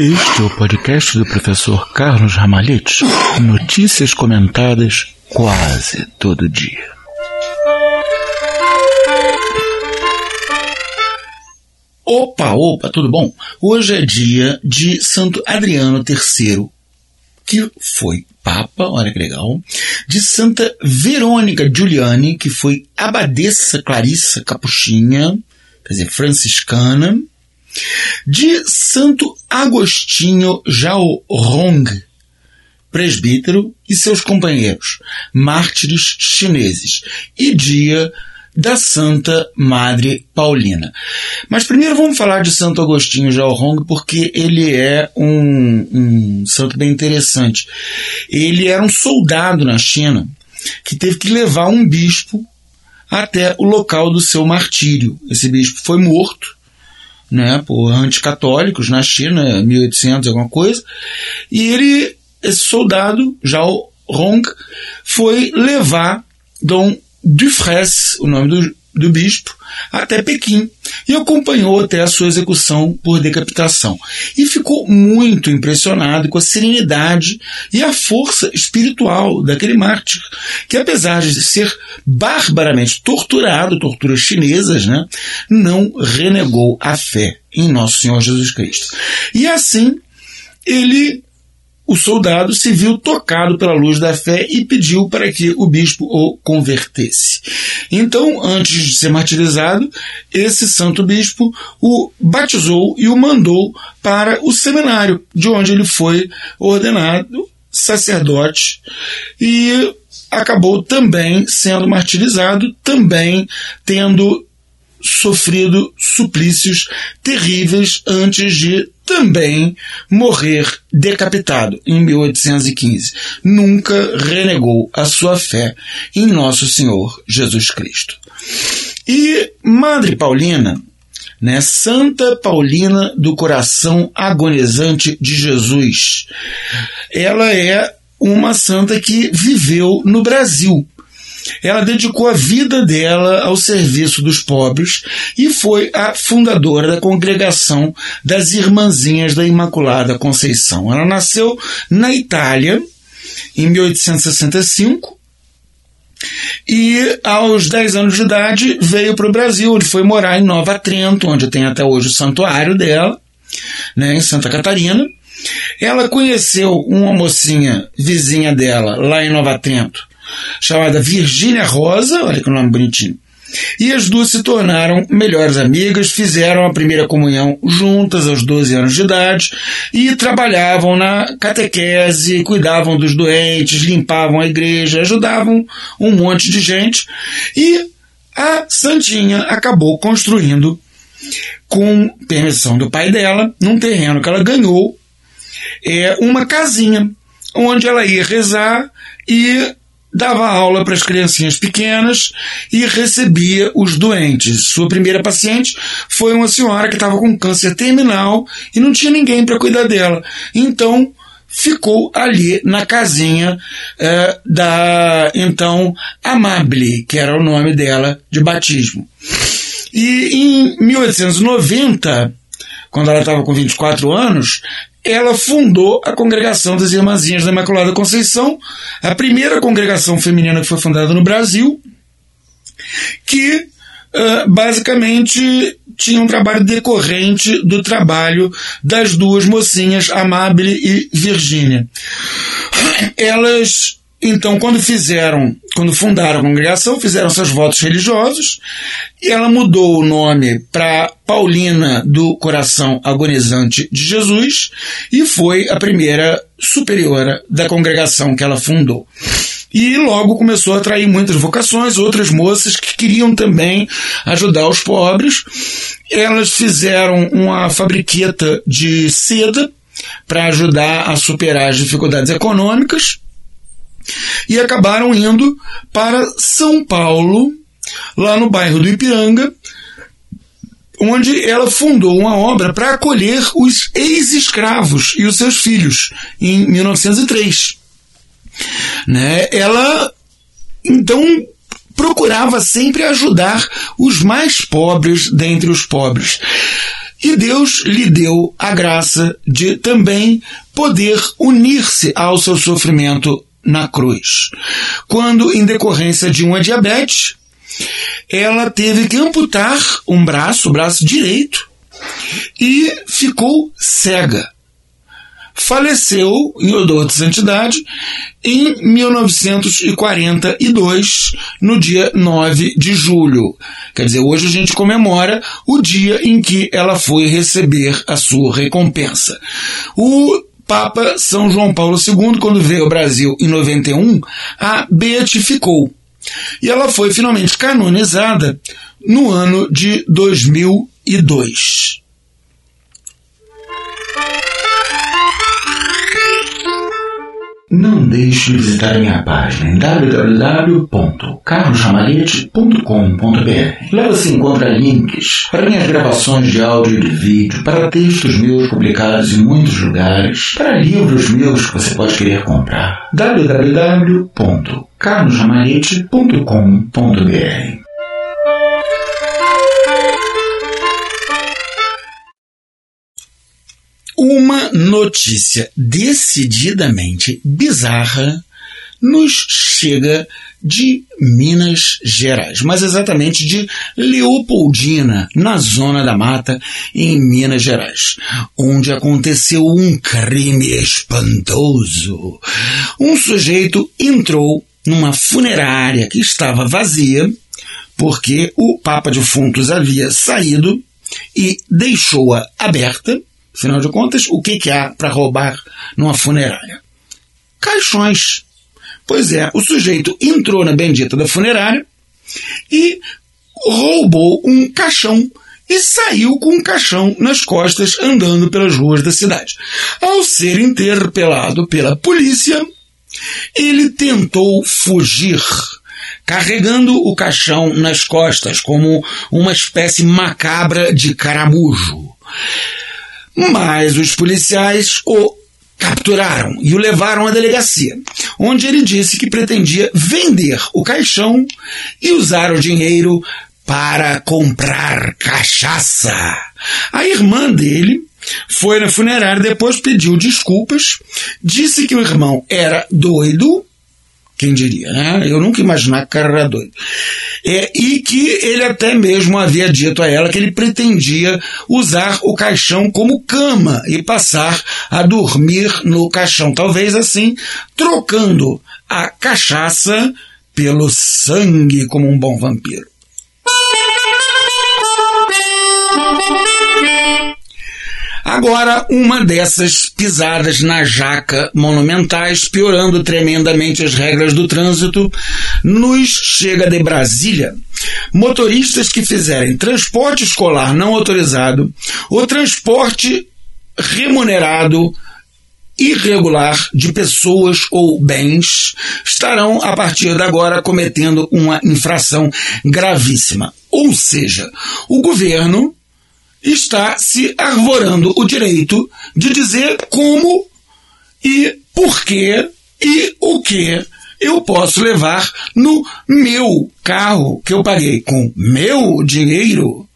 Este é o podcast do professor Carlos Ramalhete. Notícias comentadas quase todo dia. Opa, opa, tudo bom? Hoje é dia de Santo Adriano III, que foi Papa, olha que legal, de Santa Verônica Giuliani, que foi abadesa Clarissa Capuchinha, quer dizer, franciscana, de Santo Agostinho Jaorong, presbítero, e seus companheiros, mártires chineses, e dia da Santa Madre Paulina. Mas primeiro vamos falar de Santo Agostinho Jaorong, porque ele é um, um santo bem interessante. Ele era um soldado na China que teve que levar um bispo até o local do seu martírio. Esse bispo foi morto né, por anticatólicos na China, 1800 alguma coisa, e ele, esse soldado, Zhao Rong, foi levar Dom Dufresne, o nome do, do bispo, até Pequim e acompanhou até a sua execução por decapitação. E ficou muito impressionado com a serenidade e a força espiritual daquele mártir, que apesar de ser barbaramente torturado, torturas chinesas, né, não renegou a fé em Nosso Senhor Jesus Cristo. E assim, ele o soldado se viu tocado pela luz da fé e pediu para que o bispo o convertesse. Então, antes de ser martirizado, esse santo bispo o batizou e o mandou para o seminário, de onde ele foi ordenado sacerdote e acabou também sendo martirizado, também tendo sofrido suplícios terríveis antes de também morrer decapitado em 1815. Nunca renegou a sua fé em Nosso Senhor Jesus Cristo. E Madre Paulina, né, Santa Paulina do Coração Agonizante de Jesus, ela é uma santa que viveu no Brasil ela dedicou a vida dela ao serviço dos pobres e foi a fundadora da congregação das Irmãzinhas da Imaculada Conceição. Ela nasceu na Itália em 1865 e aos 10 anos de idade veio para o Brasil. Ele foi morar em Nova Trento, onde tem até hoje o santuário dela, né, em Santa Catarina. Ela conheceu uma mocinha vizinha dela lá em Nova Trento, chamada Virgínia Rosa, olha que nome bonitinho. E as duas se tornaram melhores amigas, fizeram a primeira comunhão juntas aos 12 anos de idade e trabalhavam na catequese, cuidavam dos doentes, limpavam a igreja, ajudavam um monte de gente. E a Santinha acabou construindo, com permissão do pai dela, num terreno que ela ganhou, é uma casinha onde ela ia rezar e dava aula para as criancinhas pequenas e recebia os doentes. Sua primeira paciente foi uma senhora que estava com câncer terminal e não tinha ninguém para cuidar dela. Então ficou ali na casinha eh, da então Amable, que era o nome dela de batismo. E em 1890, quando ela estava com 24 anos, ela fundou a Congregação das Irmãzinhas da Imaculada Conceição, a primeira congregação feminina que foi fundada no Brasil, que uh, basicamente tinha um trabalho decorrente do trabalho das duas mocinhas, Amable e Virgínia. Elas então, quando fizeram, quando fundaram a congregação, fizeram seus votos religiosos e ela mudou o nome para Paulina do Coração Agonizante de Jesus e foi a primeira superiora da congregação que ela fundou. E logo começou a atrair muitas vocações, outras moças que queriam também ajudar os pobres. Elas fizeram uma fabriqueta de seda para ajudar a superar as dificuldades econômicas e acabaram indo para São Paulo, lá no bairro do Ipiranga, onde ela fundou uma obra para acolher os ex-escravos e os seus filhos, em 1903. Né? Ela, então, procurava sempre ajudar os mais pobres dentre os pobres. E Deus lhe deu a graça de também poder unir-se ao seu sofrimento na cruz. Quando, em decorrência de uma diabetes, ela teve que amputar um braço, o braço direito, e ficou cega faleceu em odor de santidade em 1942, no dia 9 de julho. Quer dizer, hoje a gente comemora o dia em que ela foi receber a sua recompensa. O Papa São João Paulo II, quando veio ao Brasil em 91, a beatificou. E ela foi finalmente canonizada no ano de 2002. Não deixe de visitar minha página em www.carlosramalhete.com.br. Lá você encontra links para minhas gravações de áudio e de vídeo, para textos meus publicados em muitos lugares, para livros meus que você pode querer comprar. www.carlosramalhete.com.br Uma notícia decididamente bizarra nos chega de Minas Gerais, mais exatamente de Leopoldina, na zona da mata, em Minas Gerais, onde aconteceu um crime espantoso. Um sujeito entrou numa funerária que estava vazia, porque o Papa de Funtos havia saído e deixou-a aberta Afinal de contas, o que, que há para roubar numa funerária? Caixões. Pois é, o sujeito entrou na bendita da funerária e roubou um caixão e saiu com um caixão nas costas andando pelas ruas da cidade. Ao ser interpelado pela polícia, ele tentou fugir, carregando o caixão nas costas como uma espécie macabra de caramujo. Mas os policiais o capturaram e o levaram à delegacia, onde ele disse que pretendia vender o caixão e usar o dinheiro para comprar cachaça. A irmã dele foi na funerária, depois pediu desculpas, disse que o irmão era doido quem diria, né? Eu nunca imaginar que o cara era doido. É, e que ele até mesmo havia dito a ela que ele pretendia usar o caixão como cama e passar a dormir no caixão. Talvez assim, trocando a cachaça pelo sangue como um bom vampiro. Agora, uma dessas pisadas na jaca monumentais, piorando tremendamente as regras do trânsito, nos chega de Brasília. Motoristas que fizerem transporte escolar não autorizado ou transporte remunerado irregular de pessoas ou bens estarão, a partir de agora, cometendo uma infração gravíssima. Ou seja, o governo está se arvorando o direito de dizer como e por que e o que eu posso levar no meu carro que eu paguei com meu dinheiro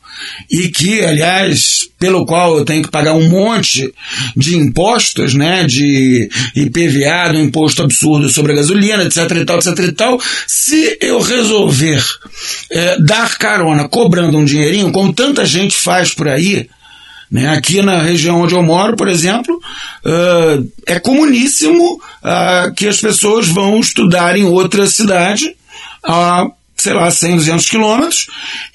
e que, aliás, pelo qual eu tenho que pagar um monte de impostos, né, de IPVA, do imposto absurdo sobre a gasolina, etc e tal, etc e tal, se eu resolver é, dar carona cobrando um dinheirinho, como tanta gente faz por aí, né? Aqui na região onde eu moro, por exemplo, uh, é comuníssimo uh, que as pessoas vão estudar em outra cidade a sei lá, 100, 200 quilômetros,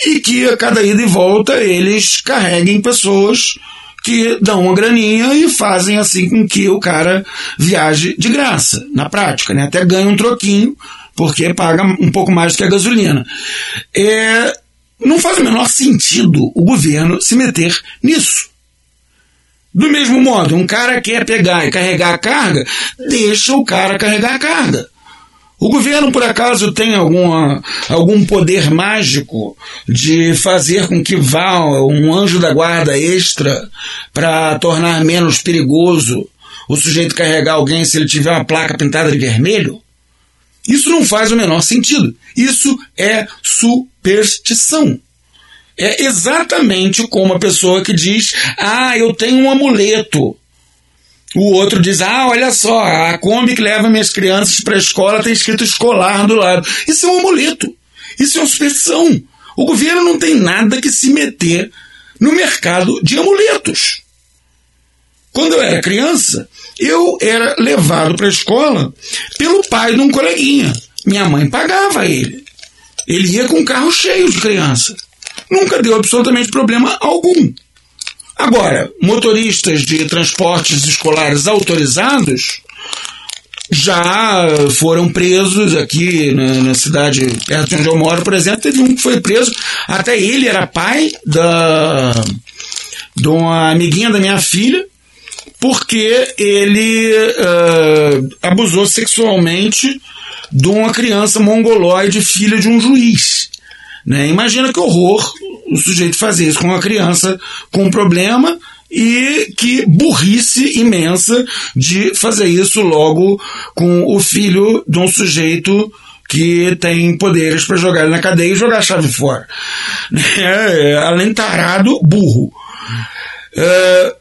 e que a cada ida e volta eles carreguem pessoas que dão uma graninha e fazem assim com que o cara viaje de graça, na prática, né? Até ganha um troquinho, porque paga um pouco mais do que a gasolina. É, não faz o menor sentido o governo se meter nisso. Do mesmo modo, um cara quer pegar e carregar a carga, deixa o cara carregar a carga. O governo, por acaso, tem alguma, algum poder mágico de fazer com que vá um anjo da guarda extra para tornar menos perigoso o sujeito carregar alguém se ele tiver uma placa pintada de vermelho? Isso não faz o menor sentido. Isso é superstição. É exatamente como a pessoa que diz: Ah, eu tenho um amuleto. O outro diz: Ah, olha só, a Kombi que leva minhas crianças para a escola tem escrito escolar do lado. Isso é um amuleto. Isso é uma superstição. O governo não tem nada que se meter no mercado de amuletos. Quando eu era criança, eu era levado para a escola pelo pai de um coleguinha. Minha mãe pagava ele. Ele ia com um carro cheio de criança. Nunca deu absolutamente problema algum. Agora, motoristas de transportes escolares autorizados já foram presos aqui na, na, cidade perto de onde eu moro, por exemplo, teve um que foi preso, até ele era pai da de uma amiguinha da minha filha, porque ele uh, abusou sexualmente de uma criança mongoloide, filha de um juiz. Né? Imagina que horror o sujeito fazer isso com uma criança com um problema e que burrice imensa de fazer isso logo com o filho de um sujeito que tem poderes para jogar ele na cadeia e jogar a chave fora. É, além tarado, burro. É,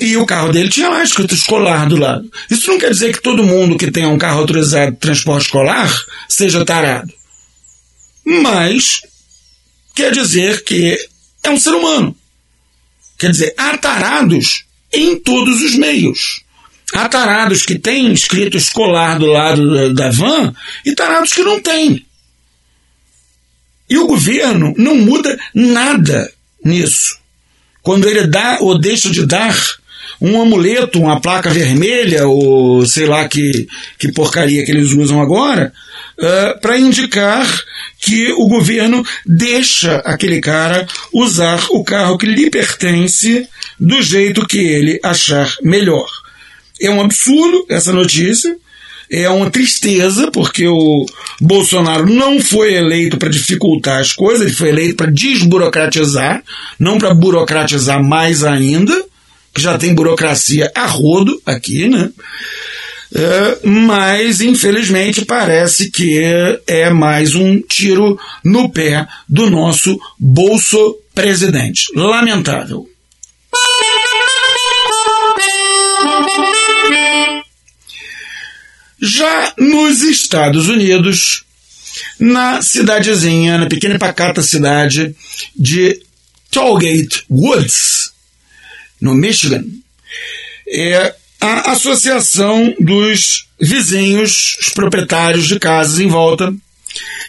e o carro dele tinha lá escrito escolar do lado. Isso não quer dizer que todo mundo que tenha um carro autorizado de transporte escolar seja tarado. Mas quer dizer que é um ser humano. Quer dizer, há tarados em todos os meios. Há tarados que têm escrito escolar do lado da van e tarados que não têm. E o governo não muda nada nisso. Quando ele dá ou deixa de dar um amuleto, uma placa vermelha, ou sei lá que, que porcaria que eles usam agora, uh, eh, para indicar que o governo deixa aquele cara usar o carro que lhe pertence do jeito que ele achar melhor. É um absurdo essa notícia. É uma tristeza, porque o Bolsonaro não foi eleito para dificultar as coisas, ele foi eleito para desburocratizar, não para burocratizar mais ainda, que já tem burocracia a rodo aqui, né? É, mas infelizmente parece que é mais um tiro no pé do nosso bolso presidente. Lamentável. Já nos Estados Unidos, na cidadezinha, na pequena e pacata cidade de Tollgate Woods, no Michigan, é, a Associação dos Vizinhos, os proprietários de casas em volta,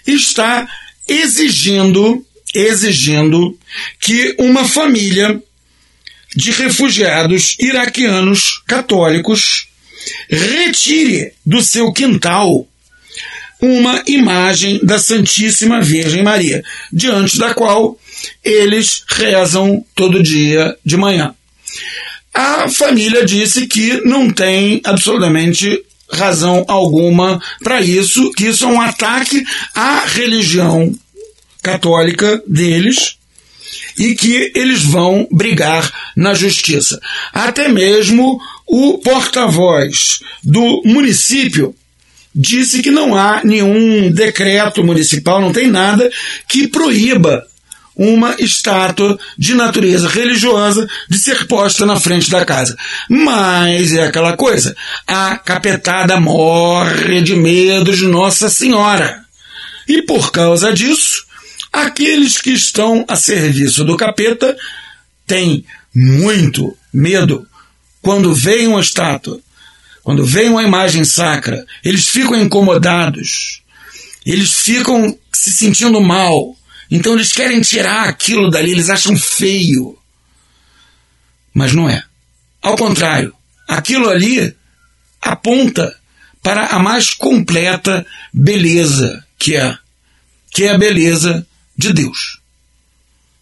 está exigindo, exigindo que uma família de refugiados iraquianos católicos retire do seu quintal uma imagem da Santíssima Virgem Maria, diante da qual eles rezam todo dia de manhã. A família disse que não tem absolutamente razão alguma para isso, que isso é um ataque à religião católica deles e que eles vão brigar na justiça. Até mesmo o porta-voz do município disse que não há nenhum decreto municipal, não tem nada que proíba uma estátua de natureza religiosa de ser posta na frente da casa. Mas é aquela coisa, a capetada morre de medo de Nossa Senhora. E por causa disso, aqueles que estão a serviço do capeta têm muito medo quando vem uma estátua, quando vem uma imagem sacra, eles ficam incomodados, eles ficam se sentindo mal, então eles querem tirar aquilo dali, eles acham feio. Mas não é. Ao contrário, aquilo ali aponta para a mais completa beleza que é, que é a beleza de Deus.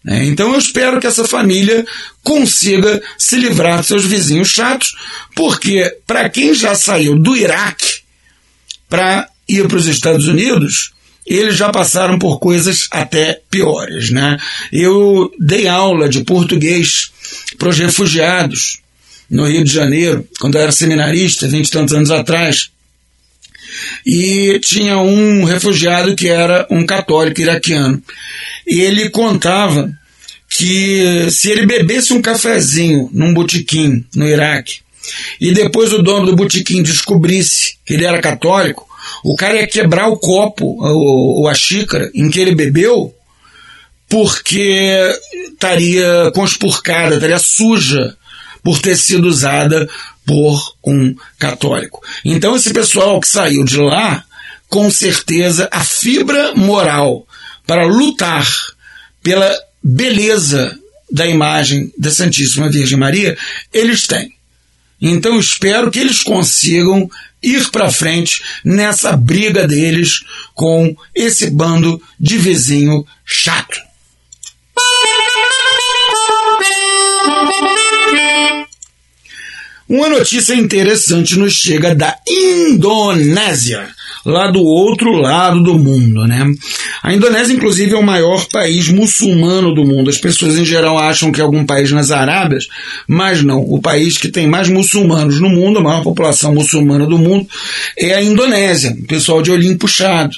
É, então eu espero que essa família consiga se livrar dos seus vizinhos chatos, porque para quem já saiu do Iraque para ir para os Estados Unidos, eles já passaram por coisas até piores. Né? Eu dei aula de português para os refugiados no Rio de Janeiro, quando eu era seminarista, vinte e tantos anos atrás. E tinha um refugiado que era um católico iraquiano. Ele contava que se ele bebesse um cafezinho num botequim no Iraque e depois o dono do botequim descobrisse que ele era católico, o cara ia quebrar o copo ou, a xícara em que ele bebeu porque estaria conspurcada, estaria suja por ter sido usada por um católico. Então esse pessoal que saiu de lá, com certeza a fibra moral para lutar pela beleza da imagem da Santíssima Virgem Maria, eles têm. Então espero que eles consigam ir para frente nessa briga deles com esse bando de vizinho chato. Uma notícia interessante nos chega da Indonésia, lá do outro lado do mundo, né? A Indonésia, inclusive, é o maior país muçulmano do mundo. As pessoas em geral acham que é algum país nas Arábias, mas não. O país que tem mais muçulmanos no mundo, a maior população muçulmana do mundo, é a Indonésia. O pessoal de olhinho puxado.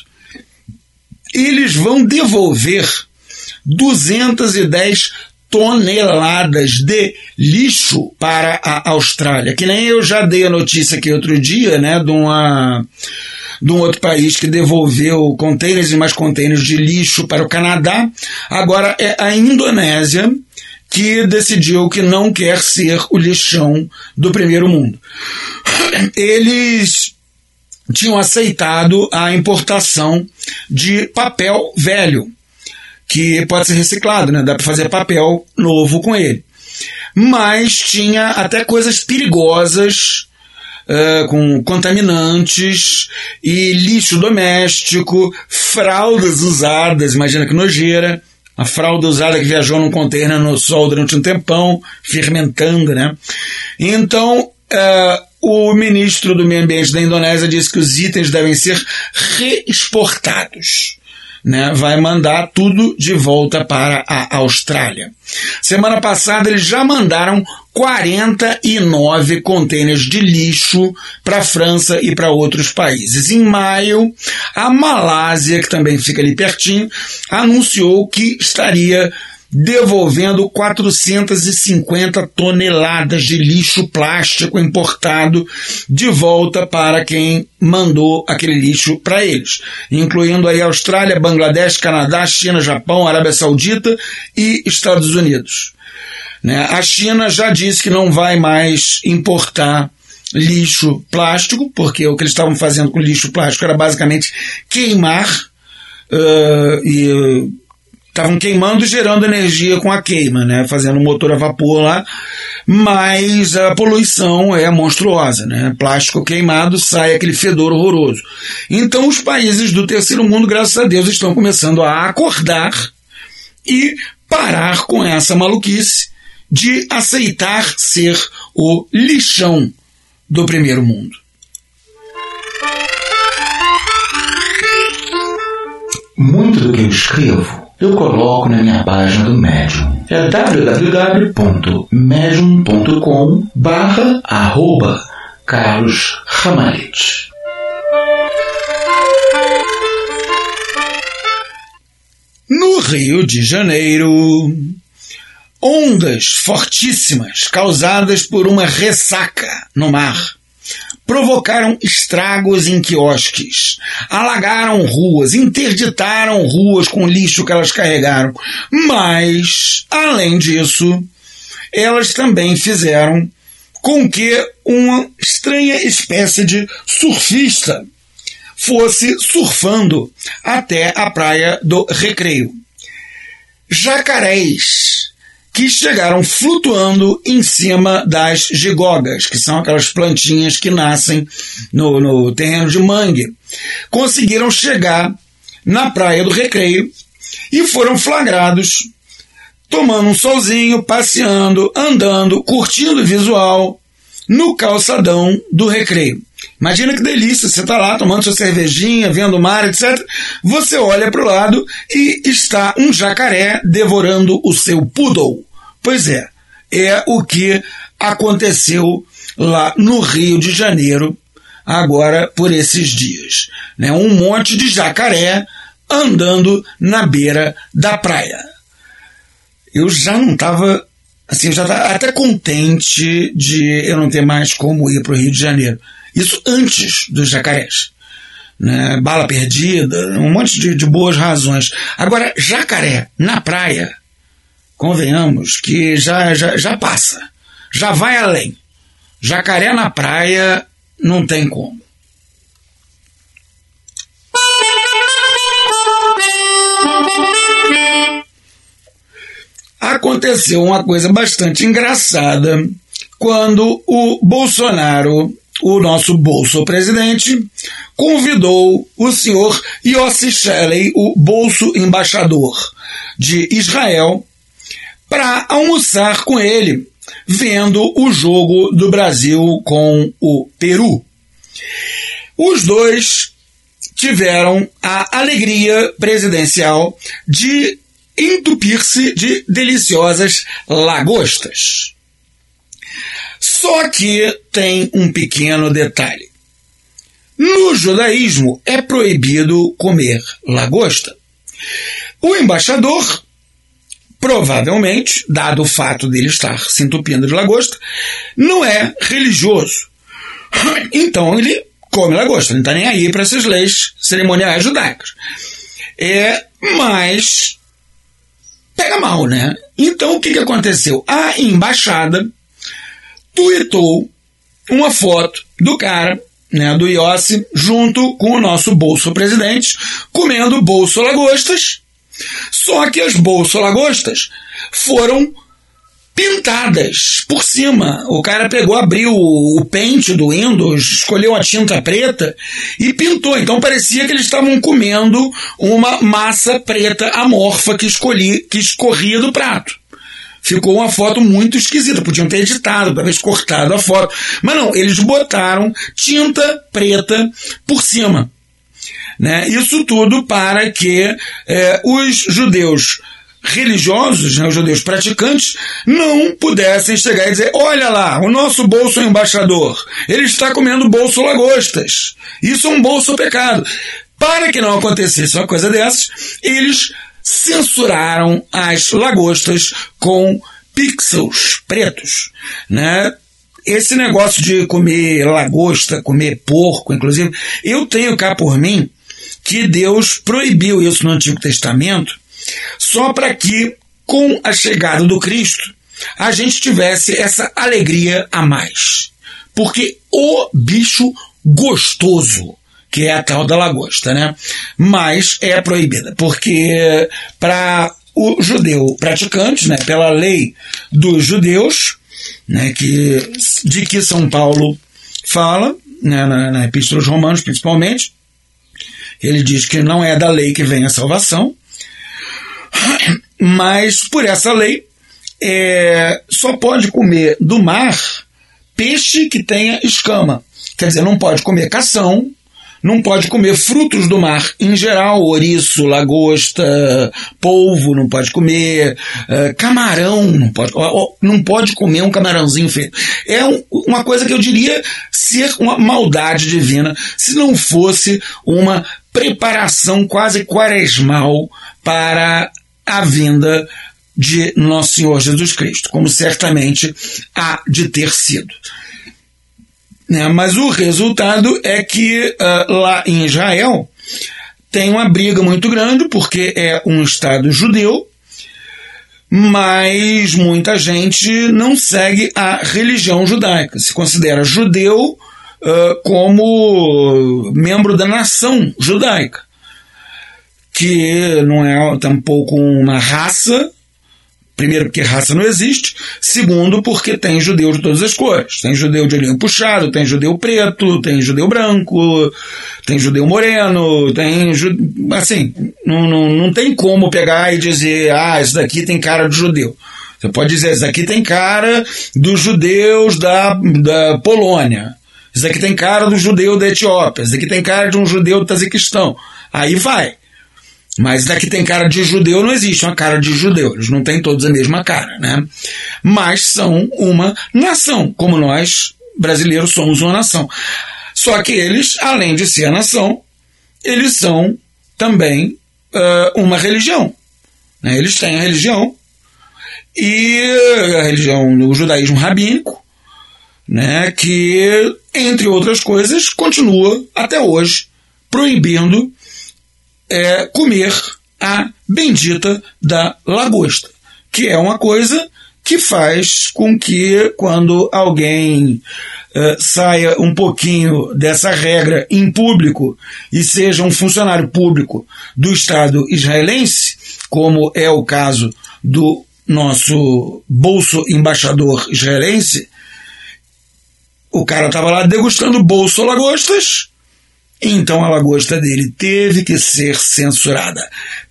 Eles vão devolver 210 toneladas de lixo para a Austrália. Que nem eu já dei a notícia aqui outro dia, né, de uma de um outro país que devolveu contêineres e mais contêineres de lixo para o Canadá. Agora é a Indonésia que decidiu que não quer ser o lixão do primeiro mundo. Eles tinham aceitado a importação de papel velho que pode ser reciclado, né? Dá para fazer papel novo com ele. Mas tinha até coisas perigosas, uh, com contaminantes e lixo doméstico, fraldas usadas, imagina que nojeira. A fralda usada que viajou num container no sol durante um tempão, fermentando, né? Então, uh, o ministro do Meio Ambiente da Indonésia disse que os itens devem ser reexportados né, vai mandar tudo de volta para a Austrália. Semana passada eles já mandaram 49 contêineres de lixo para a França e para outros países. Em maio, a Malásia, que também fica ali pertinho, anunciou que estaria devolvendo 450 toneladas de lixo plástico importado de volta para quem mandou aquele lixo para eles, incluindo aí Austrália, Bangladesh, Canadá, China, Japão, Arábia Saudita e Estados Unidos. Né? A China já disse que não vai mais importar lixo plástico, porque o que eles estavam fazendo com lixo plástico era basicamente queimar uh, e estavam queimando gerando energia com a queima, né? Fazendo motor a vapor lá, mas a poluição é monstruosa, né? Plástico queimado sai aquele fedor horroroso. Então os países do terceiro mundo, graças a Deus, estão começando a acordar e parar com essa maluquice de aceitar ser o lixão do primeiro mundo. Muito do que eu escrevo eu coloco na minha página do Medium. É www.medium.com barra arroba Carlos. No Rio de Janeiro, ondas fortíssimas causadas por uma ressaca no mar provocaram estragos em quiosques, alagaram ruas, interditaram ruas com lixo que elas carregaram. Mas, além disso, elas também fizeram com que uma estranha espécie de surfista fosse surfando até a praia do Recreio. Jacarés que chegaram flutuando em cima das gigogas, que são aquelas plantinhas que nascem no, no terreno de mangue. Conseguiram chegar na praia do Recreio e foram flagrados tomando um solzinho, passeando, andando, curtindo o visual no calçadão do Recreio. Imagina que delícia, você está lá tomando sua cervejinha, vendo o mar, etc. Você olha para o lado e está um jacaré devorando o seu poodle. Pois é, é o que aconteceu lá no Rio de Janeiro, agora por esses dias. Né? Um monte de jacaré andando na beira da praia. eu já não estava assim, eu já estava até contente de eu não ter mais como ir para o Rio de Janeiro. Isso antes dos jacarés. Né? Bala perdida, um monte de, de boas razões. Agora, jacaré na praia, convenhamos que já, já, já passa, já vai além. Jacaré na praia não tem como. Aconteceu uma coisa bastante engraçada quando o Bolsonaro, o nosso bolso presidente, convidou o senhor Yossi Shelley, o bolso embaixador de Israel, para almoçar com ele, vendo o jogo do Brasil com o Peru. Os dois tiveram a alegria presidencial de entupir-se de deliciosas lagostas. Só que tem um pequeno detalhe. No judaísmo é proibido comer lagosta. O embaixador provavelmente, dado o fato dele estar se entupindo de lagosta, não é religioso. Então ele come lagosta, não está nem aí para essas leis cerimoniais judaicas. É, mas pega mal, né? Então o que, que aconteceu? A embaixada tuitou uma foto do cara, né, do Iossi, junto com o nosso bolso presidente, comendo bolso lagostas só que as bolsolagostas foram pintadas por cima. O cara pegou, abriu o pente do Windows, escolheu a tinta preta e pintou. Então parecia que eles estavam comendo uma massa preta amorfa que, escolhi, que escorria do prato. Ficou uma foto muito esquisita. Podiam ter editado, talvez cortado a foto. Mas não, eles botaram tinta preta por cima. Né? Isso tudo para que é, os judeus religiosos, né, os judeus praticantes, não pudessem chegar e dizer: olha lá, o nosso bolso é embaixador, ele está comendo bolso lagostas. Isso é um bolso pecado. Para que não acontecesse uma coisa dessas, eles censuraram as lagostas com pixels pretos, né? Esse negócio de comer lagosta, comer porco, inclusive, eu tenho cá por mim que Deus proibiu isso no Antigo Testamento só para que, com a chegada do Cristo, a gente tivesse essa alegria a mais. Porque o bicho gostoso, que é a tal da lagosta, né? Mas é proibida, porque para o judeu praticante, né, pela lei dos judeus, né, que, de que São Paulo fala, né, na, na Epístola aos Romanos principalmente, ele diz que não é da lei que vem a salvação, mas por essa lei é, só pode comer do mar peixe que tenha escama. Quer dizer, não pode comer cação, não pode comer frutos do mar em geral, ouriço, lagosta, polvo, não pode comer, uh, camarão, não pode, não pode comer um camarãozinho feito. É um, uma coisa que eu diria ser uma maldade divina, se não fosse uma preparação quase quaresmal para a vinda de Nosso Senhor Jesus Cristo, como certamente há de ter sido. Né? Mas o resultado é que uh, lá em Israel tem uma briga muito grande, porque é um Estado judeu, mas muita gente não segue a religião judaica, se considera judeu uh, como membro da nação judaica, que não é tampouco uma raça, Primeiro, porque raça não existe. Segundo, porque tem judeu de todas as cores. Tem judeu de olhinho puxado, tem judeu preto, tem judeu branco, tem judeu moreno, tem. Assim, não, não, não tem como pegar e dizer, ah, isso daqui tem cara de judeu. Você pode dizer, isso daqui tem cara dos judeus da, da Polônia. Isso daqui tem cara do judeu da Etiópia. Isso daqui tem cara de um judeu do Taziquistão. Aí vai. Mas daqui tem cara de judeu, não existe uma cara de judeu. Eles não têm todos a mesma cara, né? Mas são uma nação, como nós, brasileiros, somos uma nação. Só que eles, além de ser a nação, eles são também uh, uma religião. Né? Eles têm a religião e a religião, o judaísmo rabínico, né, que, entre outras coisas, continua até hoje proibindo é, comer a bendita da lagosta, que é uma coisa que faz com que quando alguém uh, saia um pouquinho dessa regra em público e seja um funcionário público do Estado israelense, como é o caso do nosso bolso embaixador israelense, o cara estava lá degustando bolso lagostas, então a lagosta dele teve que ser censurada.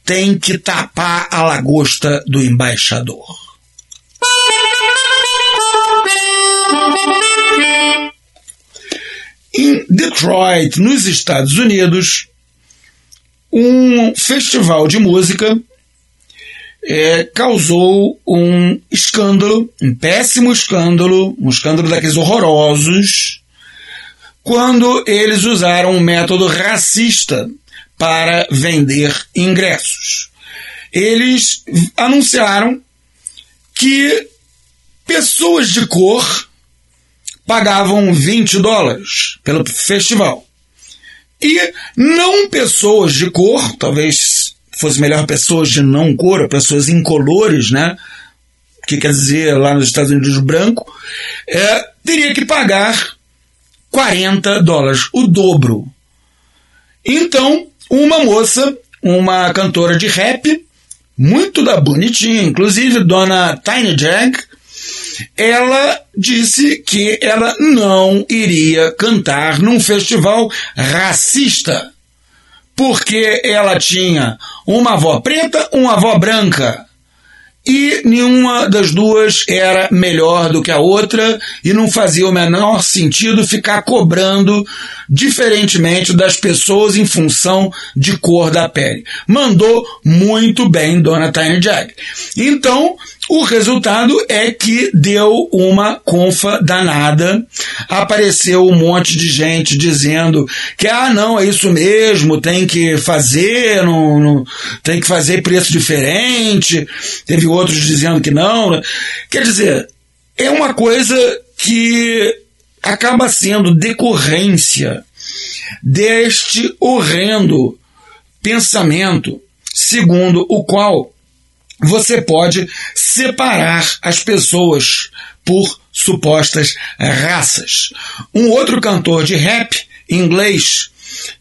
Tem que tapar a lagosta do embaixador. Em Detroit, nos Estados Unidos, um festival de música é, causou um escândalo, um péssimo escândalo, um escândalo daqueles horrorosos, quando eles usaram um método racista para vender ingressos. Eles anunciaram que pessoas de cor pagavam 20 dólares pelo festival. E não pessoas de cor, talvez fosse melhor pessoas de não cor, pessoas incolores, né? Que quer dizer lá nos Estados Unidos branco, é, teria que pagar 40 dólares, o dobro. Então, uma moça, uma cantora de rap, muito da bonitinha, inclusive Dona Tiny Jack, ela disse que ela não iria cantar num festival racista, porque ela tinha uma avó preta, uma avó branca e nenhuma das duas era melhor do que a outra e não fazia o menor sentido ficar cobrando diferentemente das pessoas em função de cor da pele. Mandou muito bem Dona Tiny Jack. Então, o resultado é que deu uma confa danada. Apareceu um monte de gente dizendo que, ah, não, é isso mesmo, tem que fazer, não, não tem que fazer preço diferente. Teve outros dizendo que não. Quer dizer, é uma coisa que acaba sendo decorrência deste horrendo pensamento segundo o qual você pode separar as pessoas por supostas raças. Um outro cantor de rap inglês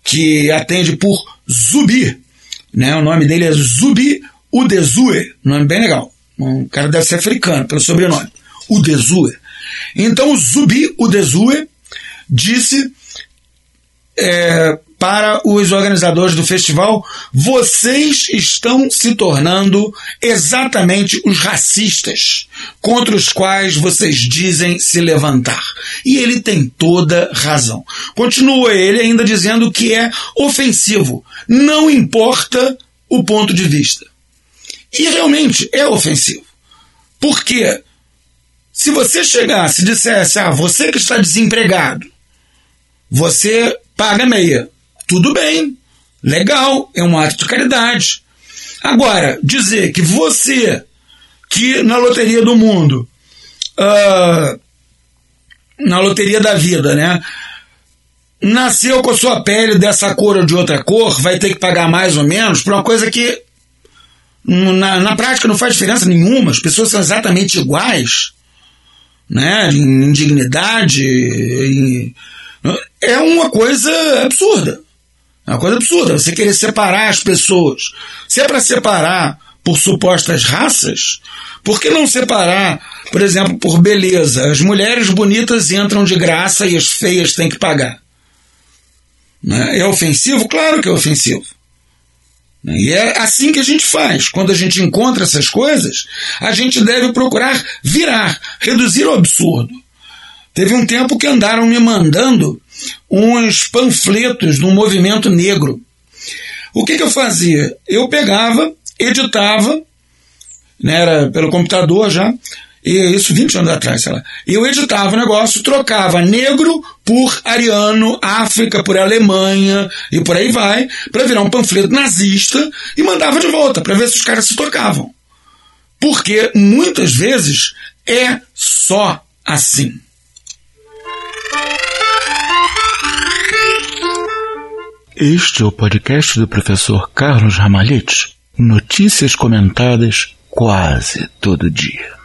que atende por Zubi, né? O nome dele é Zubi Udezue, nome bem legal. O cara deve ser africano pelo sobrenome. Udezue. Então Zubi Udezue disse é, para os organizadores do festival, vocês estão se tornando exatamente os racistas contra os quais vocês dizem se levantar. E ele tem toda razão. Continua ele ainda dizendo que é ofensivo, não importa o ponto de vista. E realmente é ofensivo. Por quê? Se você chegasse e dissesse, ah, você que está desempregado, você paga meia tudo bem, legal, é um ato de caridade. Agora, dizer que você, que na loteria do mundo, uh, na loteria da vida, né? Nasceu com a sua pele dessa cor ou de outra cor, vai ter que pagar mais ou menos por uma coisa que na, na prática não faz diferença nenhuma, as pessoas são exatamente iguais, né? Em dignidade, em, é uma coisa absurda. É uma coisa absurda você querer separar as pessoas. Se é para separar por supostas raças, por que não separar, por exemplo, por beleza? As mulheres bonitas entram de graça e as feias têm que pagar. Né? É ofensivo? Claro que é ofensivo. E é assim que a gente faz. Quando a gente encontra essas coisas, a gente deve procurar virar, reduzir o absurdo. Teve um tempo que andaram me mandando uns panfletos do movimento negro. O que, que eu fazia? Eu pegava, editava, né, era pelo computador já, e isso 20 anos atrás, sei lá. Eu editava o negócio, trocava negro por ariano, África por Alemanha e por aí vai, para virar um panfleto nazista e mandava de volta, para ver se os caras se tocavam. Porque muitas vezes é só assim. Este é o podcast do professor Carlos Ramalhete. Notícias comentadas quase todo dia.